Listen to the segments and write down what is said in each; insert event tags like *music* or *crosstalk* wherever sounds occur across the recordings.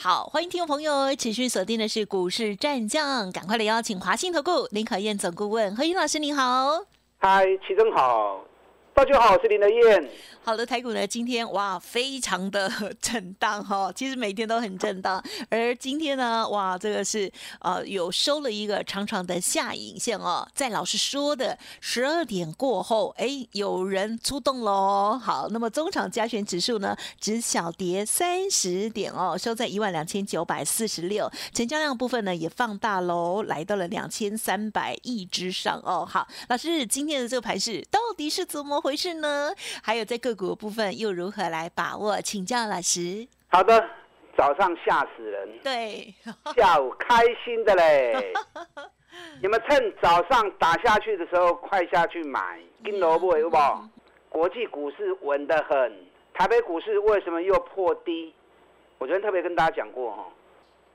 好，欢迎听众朋友持续锁定的是股市战将，赶快来邀请华信投顾林可燕总顾问何云老师，您好。嗨，齐总好。大家好，我是林德燕。好的，台股呢，今天哇，非常的 *laughs* 震荡哈。其实每天都很震荡，而今天呢，哇，这个是呃有收了一个长长的下影线哦。在老师说的十二点过后，哎，有人出动喽。好，那么中场加权指数呢，只小跌三十点哦，收在一万两千九百四十六，成交量部分呢也放大喽，来到了两千三百亿之上哦。好，老师今天的这个盘势到底是怎么回事呢？还有在各股部分又如何来把握？请教老师。好的，早上吓死人，对，下午开心的嘞。*laughs* 你们趁早上打下去的时候，快下去买，金萝卜有不？国际股市稳得很，台北股市为什么又破低？我昨天特别跟大家讲过哈，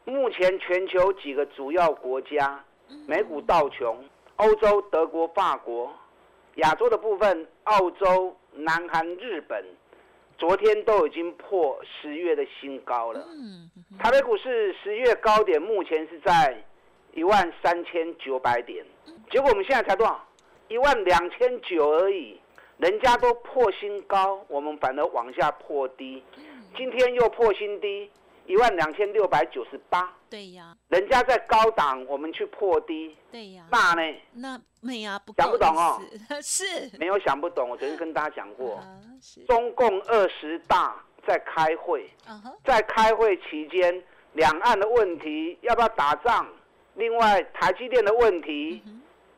目前全球几个主要国家，美股道琼、欧洲德国、法国。亚洲的部分，澳洲、南韩、日本，昨天都已经破十月的新高了。台北股市十月高点目前是在一万三千九百点，结果我们现在才多少？一万两千九而已，人家都破新高，我们反而往下破低，今天又破新低。一万两千六百九十八，对呀，人家在高档，我们去破低，对呀，那呢？那没呀，想不懂哦，*laughs* 是。没有想不懂。我昨天跟大家讲过，*laughs* 中共二十大在开会，在开会期间，两岸的问题要不要打仗？另外，台积电的问题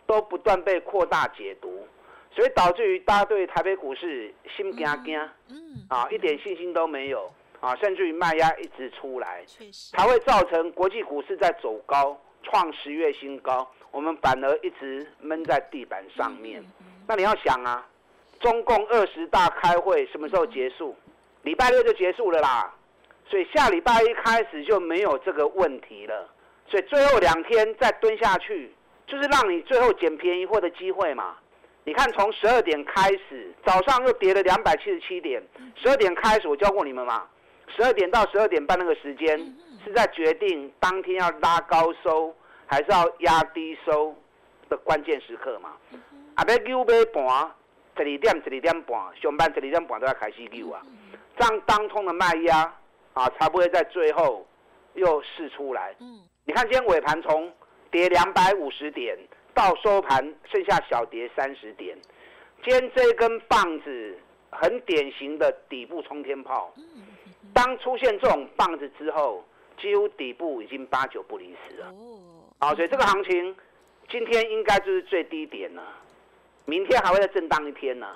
都不断被扩大解读，所以导致于大家对台北股市心惊惊，嗯，啊，一点信心都没有。啊，甚至于卖压一直出来，才会造成国际股市在走高，创十月新高，我们反而一直闷在地板上面。那你要想啊，中共二十大开会什么时候结束？礼拜六就结束了啦，所以下礼拜一开始就没有这个问题了。所以最后两天再蹲下去，就是让你最后捡便宜货的机会嘛。你看，从十二点开始，早上又跌了两百七十七点，十二点开始我教过你们嘛。十二点到十二点半那个时间，是在决定当天要拉高收还是要压低收的关键时刻嘛？啊，要九买盘，十二点十二点半上班十二点半都要开始溜啊！这样当通的卖压啊，才不会在最后又试出来。嗯你看今天尾盘从跌两百五十点到收盘剩下小跌三十点，今天这根棒子很典型的底部冲天炮。当出现这种棒子之后，几乎底部已经八九不离十了。哦，好，所以这个行情今天应该就是最低点了，明天还会再震荡一天呢。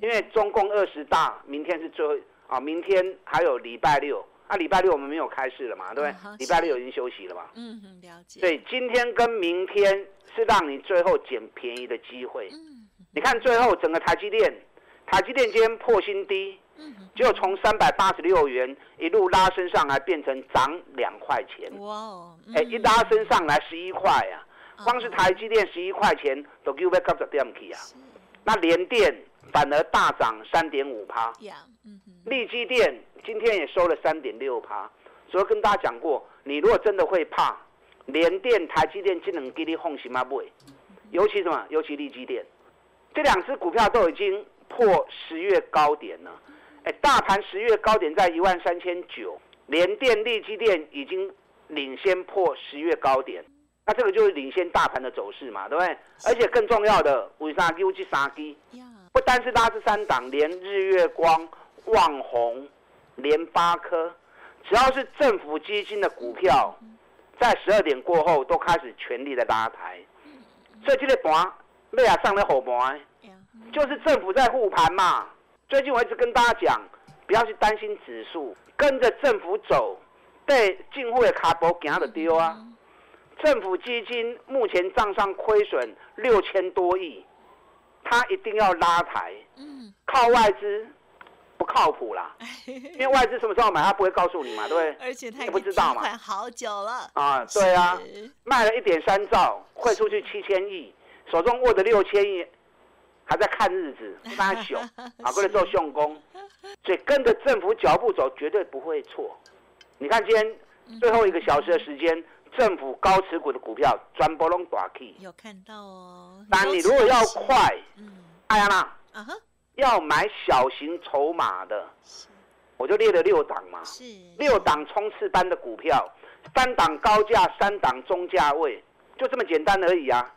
因为中共二十大明天是最后啊，明天还有礼拜六，啊，礼拜六我们没有开市了嘛，对不对？礼拜六已经休息了嘛。嗯嗯，了解。对，今天跟明天是让你最后捡便宜的机会。嗯，你看最后整个台积电，台积电今天破新低。就从三百八十六元一路拉升上来，变成涨两块钱。哇哦！哎，一拉升上来十一块啊！光是台积电十一块钱都给我们 cover 掉去啊！那联电反而大涨三点五趴。利基电今天也收了三点六趴。所以跟大家讲过，你如果真的会怕联电、台积电，只能给你放心吗？不会。尤其什么？尤其利基电，这两只股票都已经破十月高点了。哎，大盘十月高点在一万三千九，联电、力基电已经领先破十月高点，那这个就是领先大盘的走势嘛，对不对？而且更重要的，为啥 U 去杀低？不单是拉这三档，连日月光、旺宏、联发科，只要是政府基金的股票，在十二点过后都开始全力的拉抬，所以这个盘，咩啊上了火盘，就是政府在护盘嘛。最近我一直跟大家讲，不要去担心指数，跟着政府走，被进货的卡波行的丢啊。政府基金目前账上亏损六千多亿，它一定要拉抬。嗯，靠外资不靠谱啦，*laughs* 因为外资什么时候买，他不会告诉你嘛，对不对？而且他也不知道嘛，好久了。啊，对啊，卖了一点三兆，汇出去七千亿，手中握着六千亿，还在看日子，*laughs* 发熊啊，*laughs* 过来做相公，所以跟着政府脚步走，绝对不会错。你看今天最后一个小时的时间。政府高持股的股票全部拢大 K，有看到哦。但你如果要快，嗯，哎呀啦，啊哈，要买小型筹码的，我就列了六档嘛，是。六档冲刺班的股票，三档高价，三档中价位，就这么简单而已啊，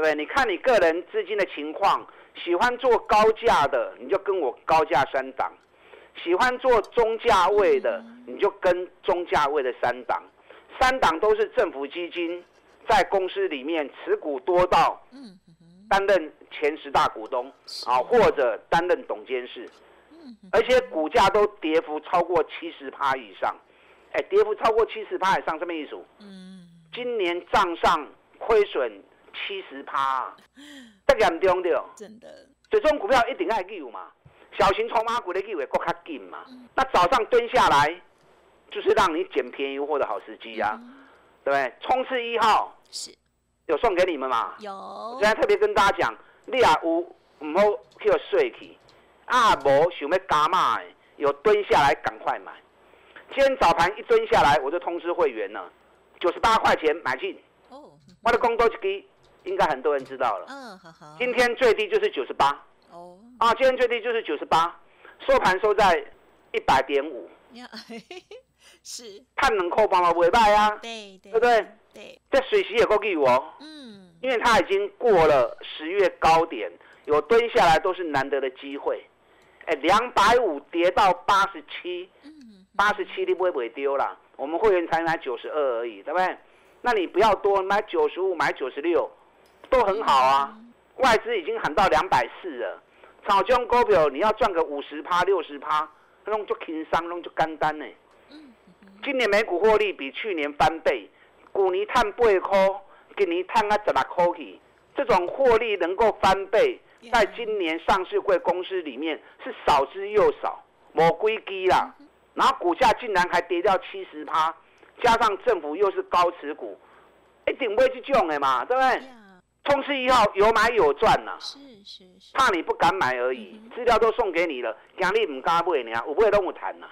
对不对？你看你个人资金的情况，喜欢做高价的，你就跟我高价三档；喜欢做中价位的，你就跟中价位的三档。三档都是政府基金，在公司里面持股多到，担任前十大股东啊，或者担任董监事，而且股价都跌幅超过七十趴以上，哎，跌幅超过七十趴以上，什么意思？嗯，今年账上亏损七十趴，这严重的，真的，所以这种股票一定要救嘛，小型筹码股的救会更较紧嘛，那早上蹲下来。就是让你捡便宜货的好时机呀，对不对？冲刺一号是有送给你们嘛？有。现在特别跟大家讲，你啊有唔好去睡去，啊无想要加码的，有蹲下来赶快买。今天早盘一蹲下来，我就通知会员了，九十八块钱买进。哦。我的工多机应该很多人知道了。嗯，好好。今天最低就是九十八。哦。啊，今天最低就是九十八，收盘收在一百点五。*laughs* 是，碳能扣帮嘛尾拜啊，对对，对不对？对，这水席也够给我，嗯，因为它已经过了十月高点，有蹲下来都是难得的机会。哎，两百五跌到八十七，八十七你不会不会丢了？我们会员才买九十二而已，对不对？那你不要多买九十五，买九十六，都很好啊。外资已经喊到两百四了，炒中股票你要赚个五十趴、六十趴，弄就轻松，弄就干单呢。今年每股获利比去年翻倍，股尼探八块，今年探啊十六块去，这种获利能够翻倍，在今年上市贵公司里面是少之又少，某归低啦。然后股价竟然还跌掉七十趴，加上政府又是高持股，一定不会去种的嘛，对不对？冲刺一号有买有赚呐，是是是，怕你不敢买而已，资料都送给你了，今日唔敢买呢，有买都有谈呐。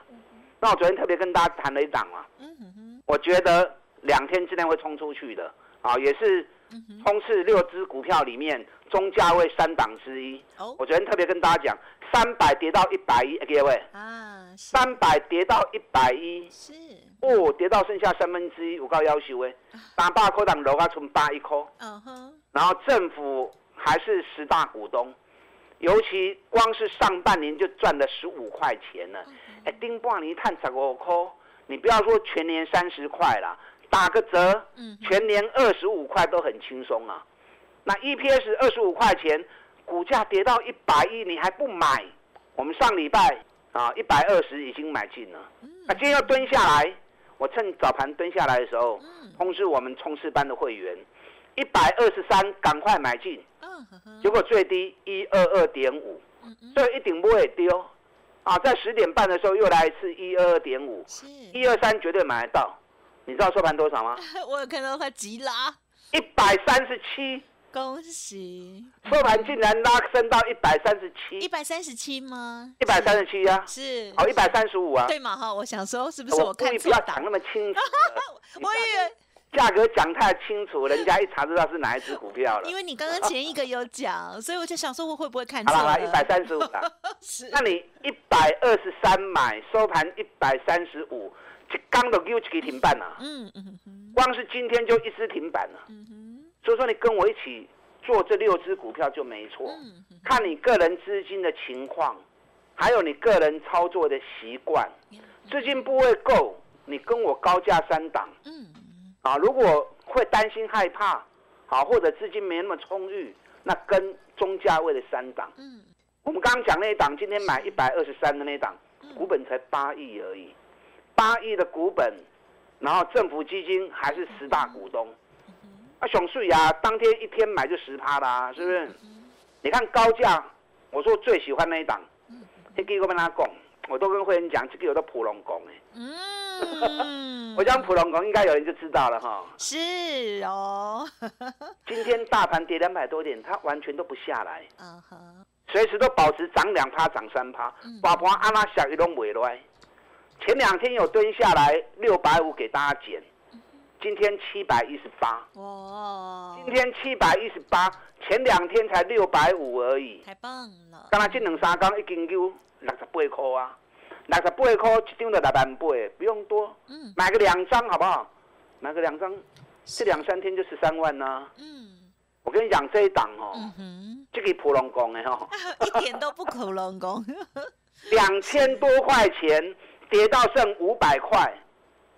那我昨天特别跟大家谈了一档嘛，我觉得两天之内会冲出去的啊，也是冲刺六只股票里面中价位三档之一。我昨天特别跟大家讲，三百跌到一百一，各位。啊，三百跌到一百一，是。哦，跌到剩下三分之一，我告要求诶，打八块档楼啊，存八一颗，嗯哼，然后政府还是十大股东。尤其光是上半年就赚了十五块钱了，哎，丁半年探十五块，你不要说全年三十块了，打个折，全年二十五块都很轻松啊。那 EPS 二十五块钱，股价跌到一百亿，你还不买？我们上礼拜啊一百二十已经买进了，那今天要蹲下来，我趁早盘蹲下来的时候，通知我们冲刺班的会员。一百二十三，赶快买进。结果最低一二二点五，所以一顶不会丢。啊，在十点半的时候又来一次一二二点五，一二三绝对买得到。你知道收盘多少吗？*laughs* 我有看到它急拉，一百三十七。恭喜！收盘竟然拉升到一百三十七。一百三十七吗？一百三十七呀。是。哦，一百三十五啊。对嘛哈？我想说是不是我看错？不要讲那么清楚。*laughs* 我以为。价格讲太清楚，人家一查知道是哪一只股票了。因为你刚刚前一个有讲，所以我就想说我会不会看错。好了，一百三十五了。*laughs* 是。那你一百二十三买，收盘一百三十五，这刚都又几停板了。嗯嗯嗯。光是今天就一只停板了。嗯哼。所以说你跟我一起做这六只股票就没错。嗯看你个人资金的情况，还有你个人操作的习惯，资金部位够，你跟我高价三档。嗯。啊，如果会担心害怕，好或者资金没那么充裕，那跟中价位的三档，嗯，我们刚刚讲那一档，今天买一百二十三的那档，股本才八亿而已，八亿的股本，然后政府基金还是十大股东，啊，熊市啊，当天一天买就十趴啦，是不是？你看高价，我说最喜欢那一档，那个我跟他讲，我都跟会员讲，这个有的普龙宫哎。嗯，*laughs* 我讲普龙宫，应该有人就知道了哈。是哦。*laughs* 今天大盘跌两百多点，它完全都不下来。嗯哼。随时都保持涨两趴、涨三趴，把盘阿拉下一拢袂来。前两天有蹲下来六百五给大家减，今天七百一十八。哇！今天七百一十八，前两天才六百五而已。太棒了！刚才这两三天已经有六十八块啊，六十八块一张就六万八，不用多。嗯。买个两张好不好？买个两张，这两三天就十三万呢。嗯。我跟你讲这一档哦。这个普龙宫的哦，*laughs* 一点都不普龙宫。两千多块钱跌到剩五百块，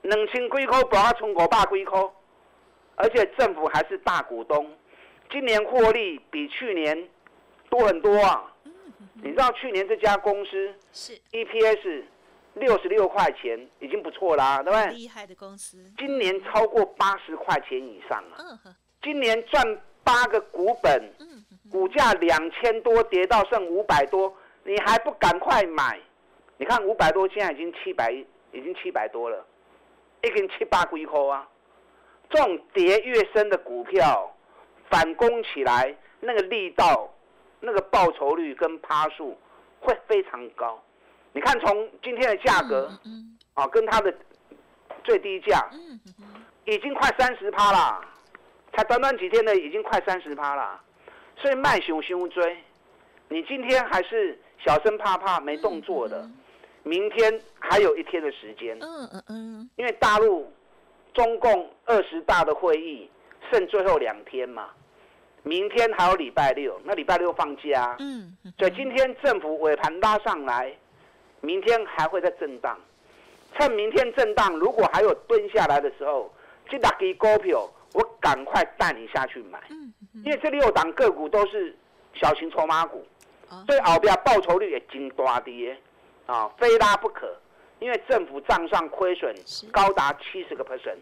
两千几块不要从五百几块，而且政府还是大股东，今年获利比去年多很多啊。你知道去年这家公司是 EPS 六十六块钱，已经不错啦，对不对？厉害的公司。今年超过八十块钱以上了。今年赚八个股本。股价两千多跌到剩五百多，你还不赶快买？你看五百多现在已经七百，已经七百多了，一根七八龟壳啊！这种跌越深的股票，反攻起来那个力道、那个报酬率跟趴数会非常高。你看从今天的价格，啊，跟它的最低价，已经快三十趴了，才短短几天的已经快三十趴了。所以卖熊熊追，你今天还是小声怕怕没动作的，明天还有一天的时间。嗯嗯嗯。因为大陆中共二十大的会议剩最后两天嘛，明天还有礼拜六，那礼拜六放假。嗯。所以今天政府尾盘拉上来，明天还会再震荡，趁明天震荡，如果还有蹲下来的时候，这打给股票，我赶快带你下去买。因为这六档个股都是小型筹码股，所以后边报酬率也真大跌，啊，非拉不可。因为政府账上亏损高达七十个 percent，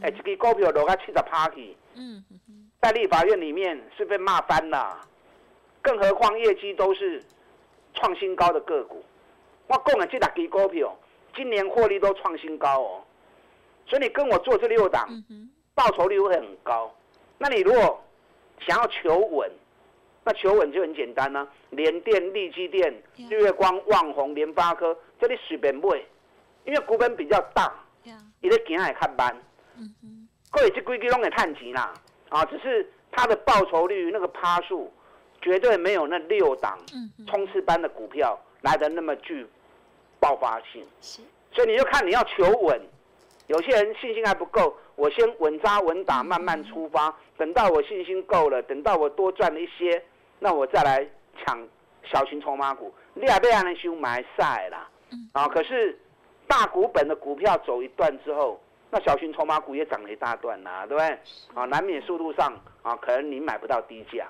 哎，这个股票落个七十 party，在立法院里面是被骂翻了，更何况业绩都是创新高的个股。我讲的这六支股票，今年获利都创新高哦，所以你跟我做这六档，报酬率会很高。那你如果想要求稳，那求稳就很简单呢。联电、力基电、日月光、旺宏、联发科，这里随便买，因为股本比较大，伊咧行也较慢。各位这规矩拢会探钱啦，啊，只是它的报酬率那个趴数，绝对没有那六档冲刺班的股票来的那么具爆发性。所以你就看你要求稳，有些人信心还不够。我先稳扎稳打，慢慢出发。等到我信心够了，等到我多赚了一些，那我再来抢小型筹码股。你也被人收买晒啦。啊，可是大股本的股票走一段之后，那小型筹码股也涨了一大段啦，对不对？啊，难免速度上啊，可能你买不到低价。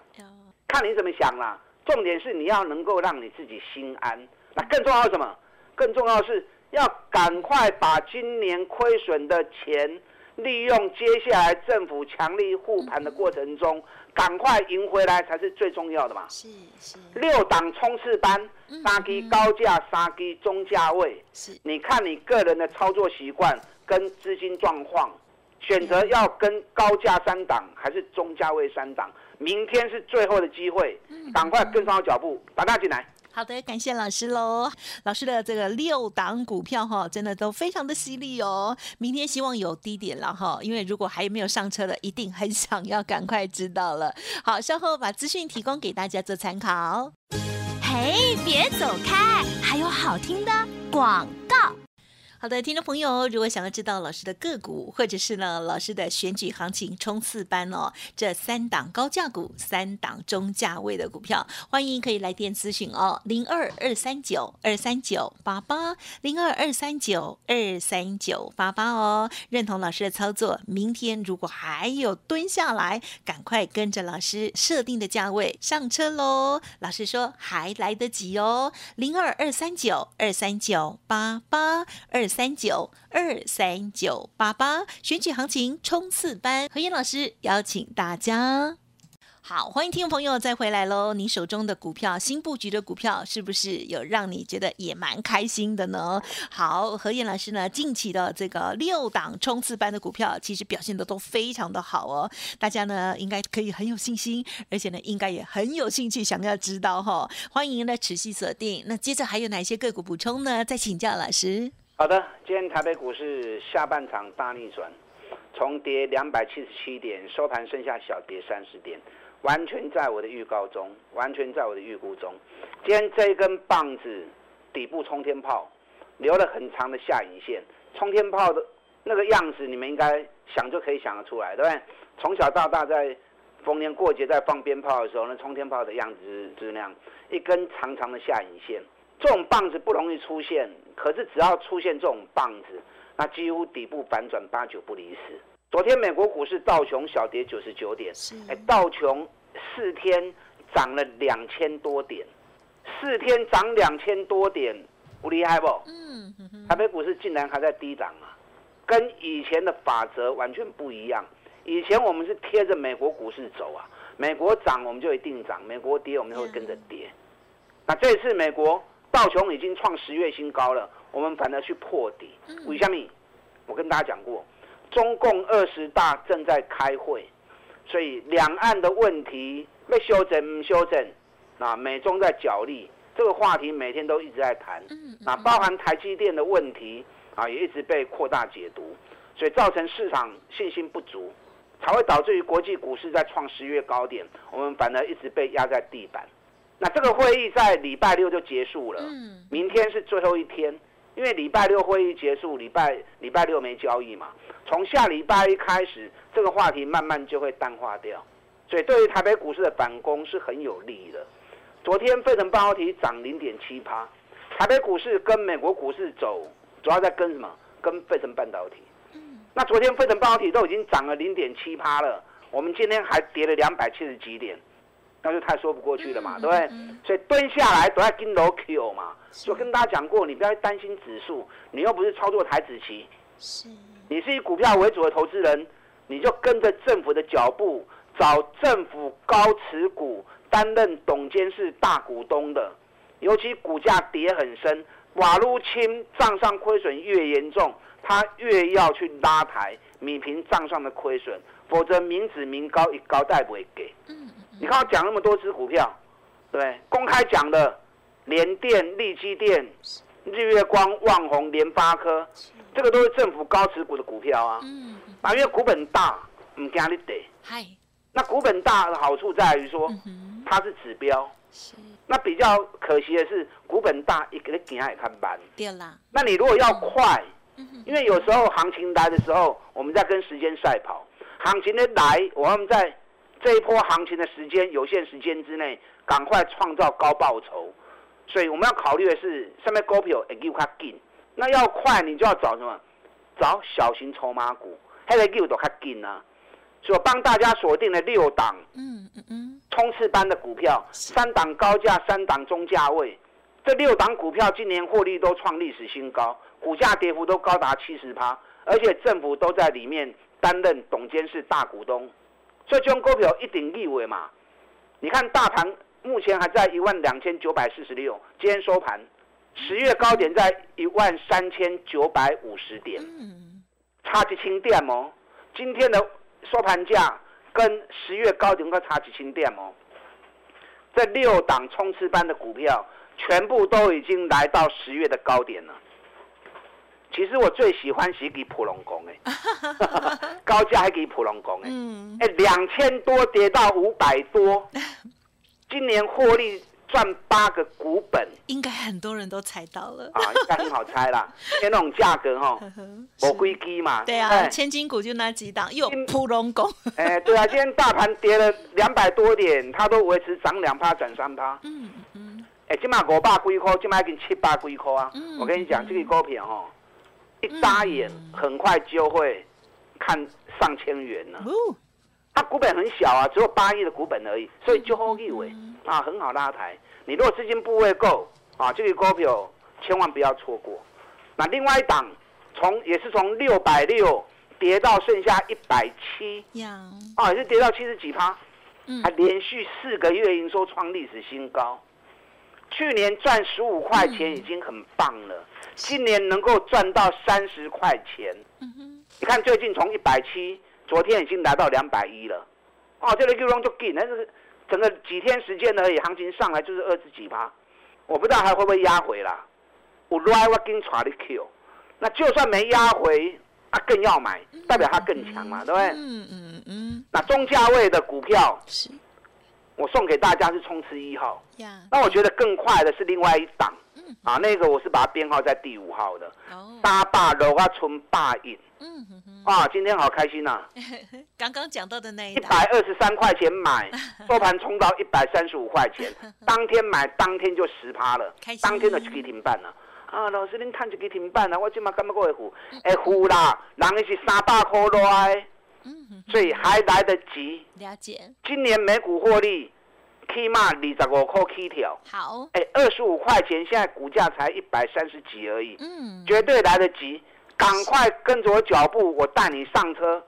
看你怎么想啦。重点是你要能够让你自己心安。那更重要什么？更重要是要赶快把今年亏损的钱。利用接下来政府强力护盘的过程中，赶快赢回来才是最重要的嘛。是是。六档冲刺班，杀低高价，杀低中价位。是。你看你个人的操作习惯跟资金状况，选择要跟高价三档还是中价位三档？明天是最后的机会，赶快跟上脚步，把它进来。好的，感谢老师喽。老师的这个六档股票哈，真的都非常的犀利哦。明天希望有低点了哈，因为如果还没有上车的，一定很想要赶快知道了。好，稍后把资讯提供给大家做参考。嘿，别走开，还有好听的广告。好的，听众朋友，如果想要知道老师的个股，或者是呢老师的选举行情冲刺班哦，这三档高价股，三档中价位的股票，欢迎可以来电咨询哦，零二二三九二三九八八，零二二三九二三九八八哦。认同老师的操作，明天如果还有蹲下来，赶快跟着老师设定的价位上车喽。老师说还来得及哦，零二二三九二三九八八二。三九二三九八八，选举行情冲刺班，何燕老师邀请大家。好，欢迎听众朋友再回来喽！你手中的股票，新布局的股票，是不是有让你觉得也蛮开心的呢？好，何燕老师呢，近期的这个六档冲刺班的股票，其实表现的都非常的好哦。大家呢，应该可以很有信心，而且呢，应该也很有兴趣想要知道哈。欢迎呢持续锁定。那接着还有哪些个股补充呢？再请教老师。好的，今天台北股市下半场大逆转，重跌两百七十七点，收盘剩下小跌三十点。完全在我的预告中，完全在我的预估中。今天这一根棒子底部冲天炮，留了很长的下影线。冲天炮的那个样子，你们应该想就可以想得出来，对不对？从小到大，在逢年过节在放鞭炮的时候，那冲天炮的样子就是那样，一根长长的下影线。这种棒子不容易出现，可是只要出现这种棒子，那几乎底部反转八九不离十。昨天美国股市道琼小跌九十九点，哎，道琼四天涨了两千多点，四天涨两千多点，不厉害不？嗯，台北股市竟然还在低涨啊，跟以前的法则完全不一样。以前我们是贴着美国股市走啊，美国涨我们就一定涨，美国跌我们就会跟着跌。那这次美国道琼已经创十月新高了，我们反而去破底。为什么？我跟大家讲过。中共二十大正在开会，所以两岸的问题被修正修正，啊，美中在角力，这个话题每天都一直在谈，啊，包含台积电的问题啊，也一直被扩大解读，所以造成市场信心不足，才会导致于国际股市在创十月高点，我们反而一直被压在地板。那这个会议在礼拜六就结束了，明天是最后一天。因为礼拜六会议结束，礼拜礼拜六没交易嘛，从下礼拜一开始，这个话题慢慢就会淡化掉，所以对于台北股市的反攻是很有利的。昨天费城半导体涨零点七趴，台北股市跟美国股市走，主要在跟什么？跟费城半导体。那昨天费城半导体都已经涨了零点七趴了，我们今天还跌了两百七十几点。那就太说不过去了嘛，对不对？所以蹲下来都在跟楼 Q 嘛。就跟大家讲过，你不要担心指数，你又不是操作台子棋，是，你是以股票为主的投资人，你就跟着政府的脚步，找政府高持股担任董监事大股东的，尤其股价跌很深，瓦路清账上亏损越严重，他越要去拉抬米平账上的亏损，否则民脂民膏一高代不会给。你看我讲那么多只股票，对，公开讲的，联电、力基电、日月光、旺宏、联发科，这个都是政府高持股的股票啊。嗯。啊，因为股本大，唔惊你跌。嗨。那股本大的好处在于说，它是指标。是。那比较可惜的是，股本大一个惊也看慢。对啦。那你如果要快，因为有时候行情来的时候，我们在跟时间赛跑。行情的来，我们在。这一波行情的时间有限时间之内，赶快创造高报酬，所以我们要考虑的是上面股票会给它紧，那要快你就要找什么？找小型筹码股，还得给我都较紧啊！所以我帮大家锁定了六档，嗯嗯嗯，冲刺班的股票，三档高价，三档中价位，这六档股票今年获利都创历史新高，股价跌幅都高达七十趴，而且政府都在里面担任董监事大股东。所以这种股票一定立位嘛？你看大盘目前还在一万两千九百四十六，今天收盘，十月高点在一万三千九百五十点，差几千点哦。今天的收盘价跟十月高点个差几千点哦。这六档冲刺班的股票，全部都已经来到十月的高点了。其实我最喜欢是给普隆工 *laughs* 哎，高价还给普隆工哎，哎两千多跌到五百多，今年获利赚八个股本，应该很多人都猜到了。啊，应该很好猜啦，*laughs* 因为那种价格哈，我归基嘛，对啊，千金股就那几档，又普隆工，哎对啊，*laughs* 今天大盘跌了两百多点，它都维持涨两趴转三趴，嗯嗯，哎今嘛五百几块，今嘛已经七百几块啊，我跟你讲这个股票哈。一眨眼，很快就会看上千元了。它股本很小啊，只有八亿的股本而已，所以就好以为啊，很好拉抬。你如果资金部位够啊，这个股票千万不要错过。那另外一档从也是从六百六跌到剩下一百七，啊，也是跌到七十几趴，还连续四个月营收创历史新高。去年赚十五块钱已经很棒了，今年能够赚到三十块钱，你看最近从一百七，昨天已经来到两百一了，哦，这个又浪就紧，但是整个几天时间而已，行情上来就是二十几趴，我不知道还会不会压回啦。我来我跟查你 Q，那就算没压回，啊更要买，代表它更强嘛，对不对？嗯嗯嗯。那中价位的股票是。我送给大家是冲刺一号，那我觉得更快的是另外一档，啊，那个我是把它编号在第五号的，大坝楼啊村坝印，啊，今天好开心呐！*laughs* 刚刚讲到的那一百二十三块钱买，*laughs* 收盘冲到一百三十五块钱，当天买当天就十趴了，当天的就可以停办了。啊，老师您探就可以停办了，我今嘛干嘛过会付？会付啦，人是三百块来。所以还来得及。了解。今年美股获利起码二十五块起跳。好。哎，二十五块钱，现在股价才一百三十几而已。嗯。绝对来得及，赶快跟着我脚步，我带你上车。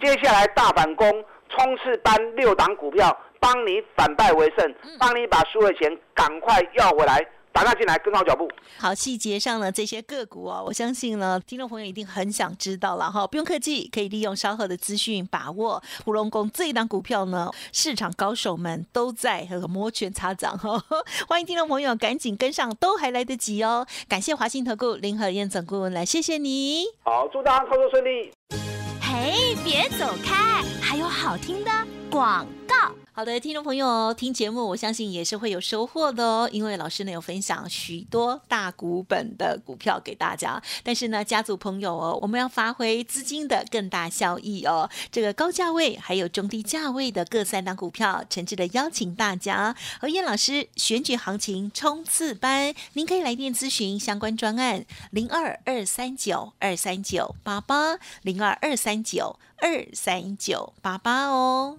接下来大反攻，冲刺班六档股票，帮你反败为胜，帮你把输的钱赶快要回来。打他进来，跟上脚步。好，细节上呢，这些个股哦，我相信呢，听众朋友一定很想知道了哈。不用客气，可以利用稍后的资讯把握。胡龙宫这一档股票呢，市场高手们都在和摩拳擦掌哈。*laughs* 欢迎听众朋友赶紧跟上，都还来得及哦。感谢华信投顾林和燕总顾问来，谢谢你。好，祝大家操作顺利。嘿，别走开，还有好听的广告。好的，听众朋友哦，听节目我相信也是会有收获的哦，因为老师呢有分享许多大股本的股票给大家。但是呢，家族朋友哦，我们要发挥资金的更大效益哦。这个高价位还有中低价位的各三档股票，诚挚的邀请大家和燕老师选举行情冲刺班，您可以来电咨询相关专案零二二三九二三九八八零二二三九二三九八八哦。